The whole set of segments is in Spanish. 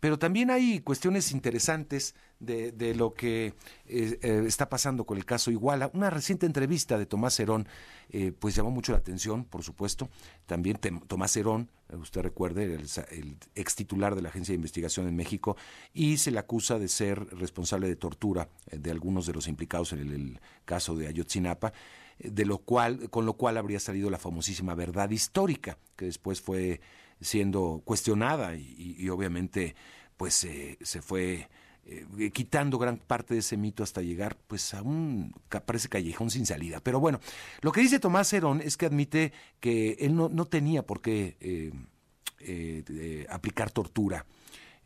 pero también hay cuestiones interesantes de, de lo que eh, eh, está pasando con el caso Iguala. Una reciente entrevista de Tomás Herón, eh, pues llamó mucho la atención, por supuesto. También Tomás Herón, usted recuerde, el, el, ex titular de la Agencia de Investigación en México, y se le acusa de ser responsable de tortura de algunos de los implicados en el, caso de Ayotzinapa de lo cual, con lo cual habría salido la famosísima verdad histórica, que después fue siendo cuestionada y, obviamente pues se fue eh, quitando gran parte de ese mito hasta llegar pues a un parece callejón sin salida. Pero bueno, lo que dice Tomás Herón es que admite que él no, no tenía por qué eh, eh, aplicar tortura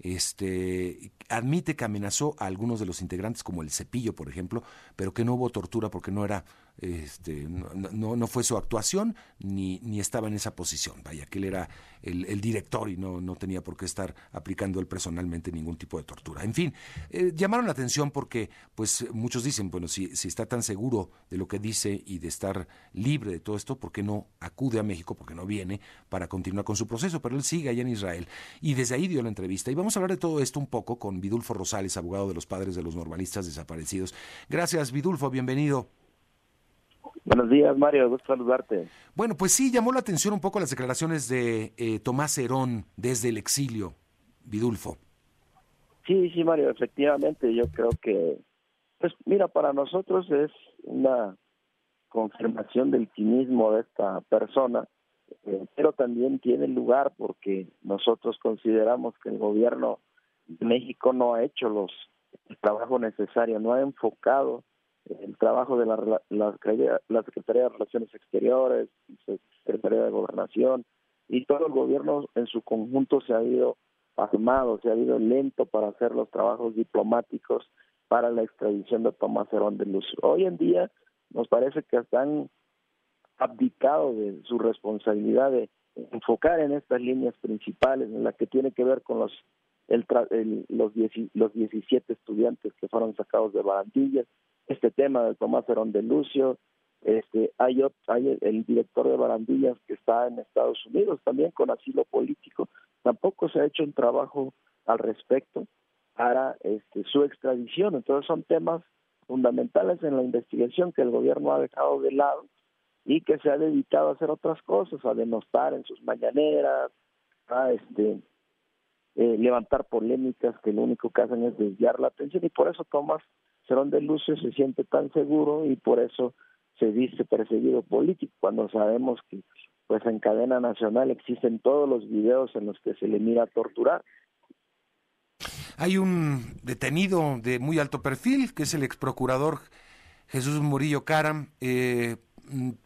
este, admite que amenazó a algunos de los integrantes, como el Cepillo, por ejemplo, pero que no hubo tortura porque no era, este, no, no, fue su actuación ni, ni estaba en esa posición. Vaya, que él era el, director y no, no tenía por qué estar aplicando él personalmente ningún tipo de tortura. En fin, eh, llamaron la atención porque, pues, muchos dicen, bueno, si, si está tan seguro de lo que dice y de estar libre de todo esto, ¿por qué no acude a México? porque no viene para continuar con su proceso? Pero él sigue allá en Israel y desde ahí dio la entrevista. Y vamos a hablar de todo esto un poco con Vidulfo Rosales, abogado de los padres de los normalistas desaparecidos. Gracias, Vidulfo, bienvenido. Buenos días, Mario, gusto saludarte. Bueno, pues sí, llamó la atención un poco las declaraciones de eh, Tomás Herón desde el exilio, Vidulfo. Sí, sí, Mario, efectivamente, yo creo que, pues mira, para nosotros es una confirmación del cinismo de esta persona, eh, pero también tiene lugar porque nosotros consideramos que el gobierno de México no ha hecho los el trabajo necesario, no ha enfocado el trabajo de la, la, la Secretaría de Relaciones Exteriores, Secretaría de Gobernación y todo el gobierno en su conjunto se ha ido armado, se ha ido lento para hacer los trabajos diplomáticos para la extradición de Tomás Herón de Luz. Hoy en día nos parece que están abdicado de su responsabilidad de enfocar en estas líneas principales, en la que tiene que ver con los el, los, los 17 estudiantes que fueron sacados de Barandillas, este tema de Tomás Herón de Lucio, este, hay, hay el director de Barandillas que está en Estados Unidos también con asilo político, tampoco se ha hecho un trabajo al respecto para este, su extradición, entonces son temas fundamentales en la investigación que el gobierno ha dejado de lado y que se ha dedicado a hacer otras cosas, a denostar en sus mañaneras, a este eh, levantar polémicas que lo único que hacen es desviar la atención y por eso Tomás Cerón de Lucio se siente tan seguro y por eso se dice perseguido político, cuando sabemos que pues en cadena nacional existen todos los videos en los que se le mira torturar. Hay un detenido de muy alto perfil, que es el ex procurador Jesús Murillo Caram. Eh,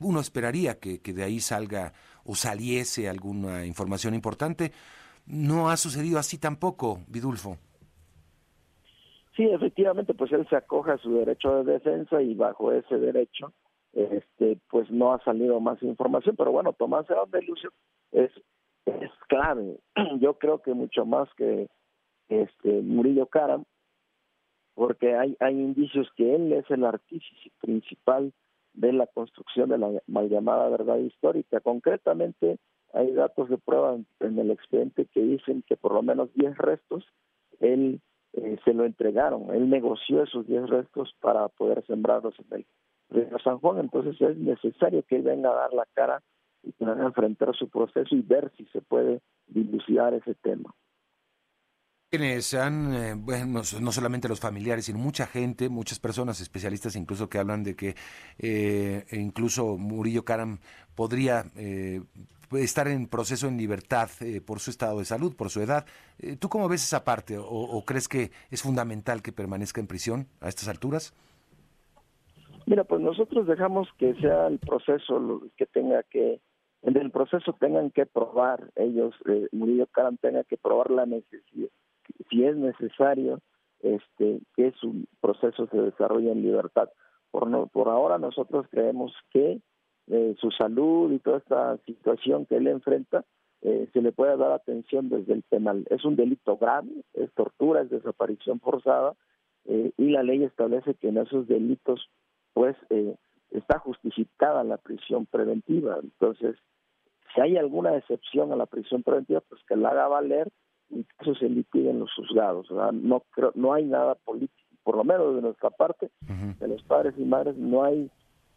uno esperaría que, que de ahí salga o saliese alguna información importante. No ha sucedido así tampoco, Vidulfo. Sí, efectivamente, pues él se acoge a su derecho de defensa y bajo ese derecho, este, pues no ha salido más información. Pero bueno, Tomás de Lucio es, es clave. Yo creo que mucho más que este Murillo Caram, porque hay, hay indicios que él es el artífice principal de la construcción de la mal llamada verdad histórica. Concretamente, hay datos de prueba en, el expediente que dicen que por lo menos 10 restos él eh, se lo entregaron, él negoció esos 10 restos para poder sembrarlos en el río San Juan, entonces es necesario que él venga a dar la cara y que venga a enfrentar su proceso y ver si se puede dilucidar ese tema. Quienes han, eh, bueno, no solamente los familiares, sino mucha gente, muchas personas, especialistas incluso que hablan de que eh, incluso Murillo Karam podría estar en proceso en libertad por su estado de salud, por su edad. ¿Tú cómo ves esa parte? ¿O, crees que es fundamental que permanezca en prisión a estas alturas? Mira, pues nosotros dejamos que sea el proceso que tenga que, en el proceso tengan que probar ellos, Murillo Karam tenga que probar la necesidad si es necesario este que su proceso se desarrolle en libertad. Por, no, por ahora nosotros creemos que eh, su salud y toda esta situación que él enfrenta eh, se le puede dar atención desde el penal. Es un delito grave, es tortura, es desaparición forzada eh, y la ley establece que en esos delitos pues está justificada la prisión preventiva. Entonces, si hay alguna excepción a la prisión preventiva, pues que la haga valer y que eso se liquide en los juzgados. No creo, no hay nada político, por lo menos de nuestra parte, de los padres y madres, no hay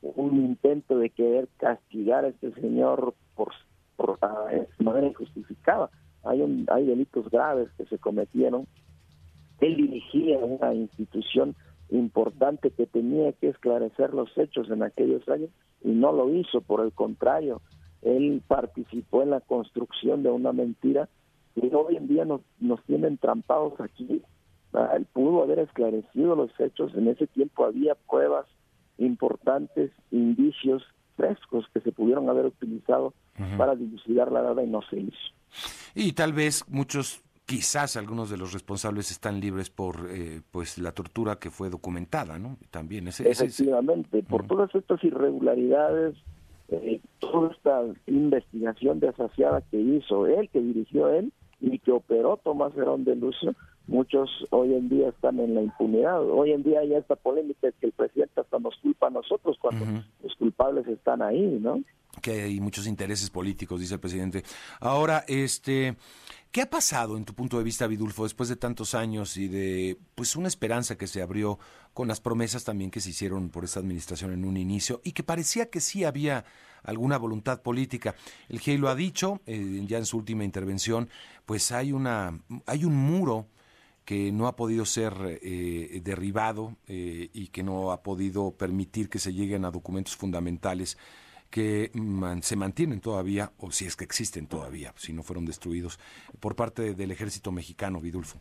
un intento de querer castigar a este señor por, por ah, manera injustificada. Hay, hay delitos graves que se cometieron. Él dirigía una institución importante que tenía que esclarecer los hechos en aquellos años y no lo hizo, por el contrario, él participó en la construcción de una mentira que hoy en día nos, nos tienen trampados aquí. Él pudo haber esclarecido los hechos, en ese tiempo había pruebas importantes, indicios frescos que se pudieron haber utilizado para dilucidar la verdad y no se hizo. Y tal vez muchos quizás algunos de los responsables están libres por eh, pues la tortura que fue documentada, ¿no? También ese, efectivamente por todas estas irregularidades, eh, toda esta investigación desasiada que hizo él, que dirigió él y que operó Tomás Herón de Lucio, muchos hoy en día están en la impunidad. Hoy en día hay esta polémica que el presidente hasta nos culpa a nosotros cuando los culpables están ahí, ¿no? Que hay muchos intereses políticos, dice el presidente. Ahora, este, ¿qué ha pasado en tu punto de vista, Vidulfo, después de tantos años y de pues una esperanza que se abrió con las promesas también que se hicieron por esta administración en un inicio y que parecía que sí había alguna voluntad política? El GEI lo ha dicho eh, ya en su última intervención, pues hay una hay un muro que no ha podido ser eh, derribado eh, y que no ha podido permitir que se lleguen a documentos fundamentales que se mantienen todavía, o si es que existen todavía, si no fueron destruidos, por parte del ejército mexicano, Vidulfo.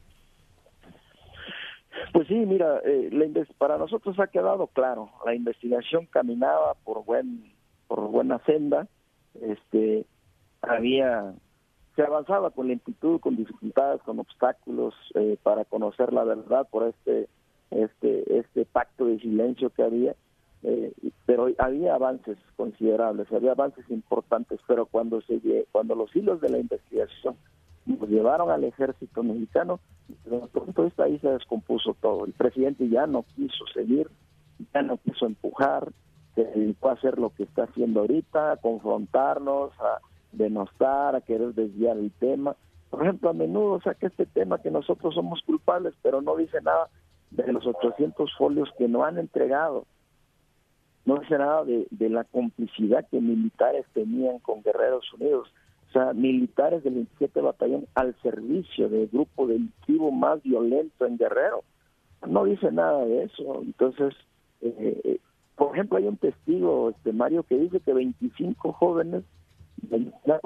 Pues sí, mira, eh, para nosotros ha quedado claro, la investigación caminaba por buen por buena senda, este había se avanzaba con lentitud, con dificultades, con obstáculos eh, para conocer la verdad por este este este pacto de silencio que había, eh, pero había avances considerables, había avances importantes, pero cuando se cuando los hilos de la investigación nos llevaron al ejército mexicano, desde punto de vista ahí se descompuso todo. El presidente ya no quiso seguir, ya no quiso empujar, se dedicó a hacer lo que está haciendo ahorita, a confrontarnos, a denostar, a querer desviar el tema. Por ejemplo, a menudo saca este tema que nosotros somos culpables, pero no dice nada de los 800 folios que no han entregado. No dice nada de, de la complicidad que militares tenían con Guerreros Unidos. O sea, militares del 27 Batallón al servicio del grupo delictivo más violento en Guerrero. No dice nada de eso. Entonces, eh, eh por ejemplo, hay un testigo, este Mario, que dice que 25 jóvenes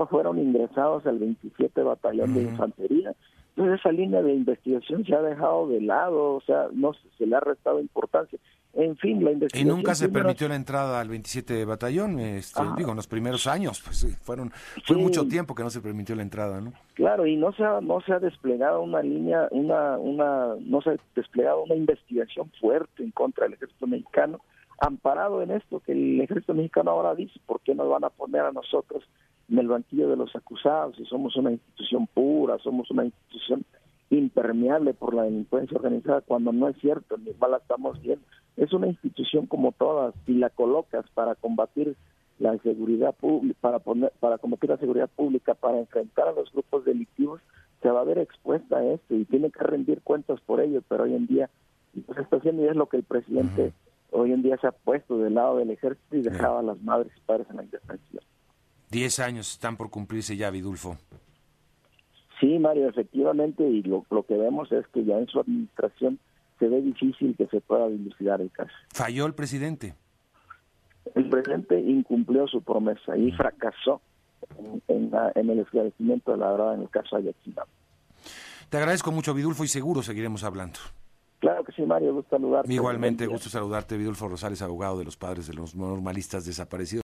fueron ingresados al 27 Batallón de Infantería. Entonces esa línea de investigación se ha dejado de lado, o sea, no se le ha restado importancia. En fin, la investigación... Y nunca se permitió la entrada al 27 Batallón, este, digo, en los primeros años, pues fueron fue mucho tiempo que no se permitió la entrada, ¿no? Claro, y no se ha, no se ha desplegado una línea, una, una, no se ha desplegado una investigación fuerte en contra del ejército mexicano amparado en esto que el ejército mexicano ahora dice, ¿por qué nos van a poner a nosotros en el banquillo de los acusados si somos una institución pura, somos una institución impermeable por la delincuencia organizada cuando no es cierto, ni mal estamos viendo. Es una institución como todas, si la colocas para combatir la seguridad pública, para poner, para combatir la seguridad pública, para enfrentar a los grupos delictivos, se va a ver expuesta a esto y tiene que rendir cuentas por ello, pero hoy en día pues está haciendo y es lo que el presidente hoy en día se ha puesto del lado del ejército y dejaba a las madres y padres en la indefensión. Diez años están por cumplirse ya, Vidulfo. Sí, Mario, efectivamente, y lo, que vemos es que ya en su administración se ve difícil que se pueda dilucidar el caso. ¿Falló el presidente? El presidente incumplió su promesa y fracasó en, el esclarecimiento de la verdad en el caso Ayotzinapa. Te agradezco mucho, Vidulfo, y seguro seguiremos hablando. Claro que sí, Mario, gusto saludarte. Igualmente, gusto saludarte, Vidulfo Rosales, abogado de los padres de los normalistas desaparecidos.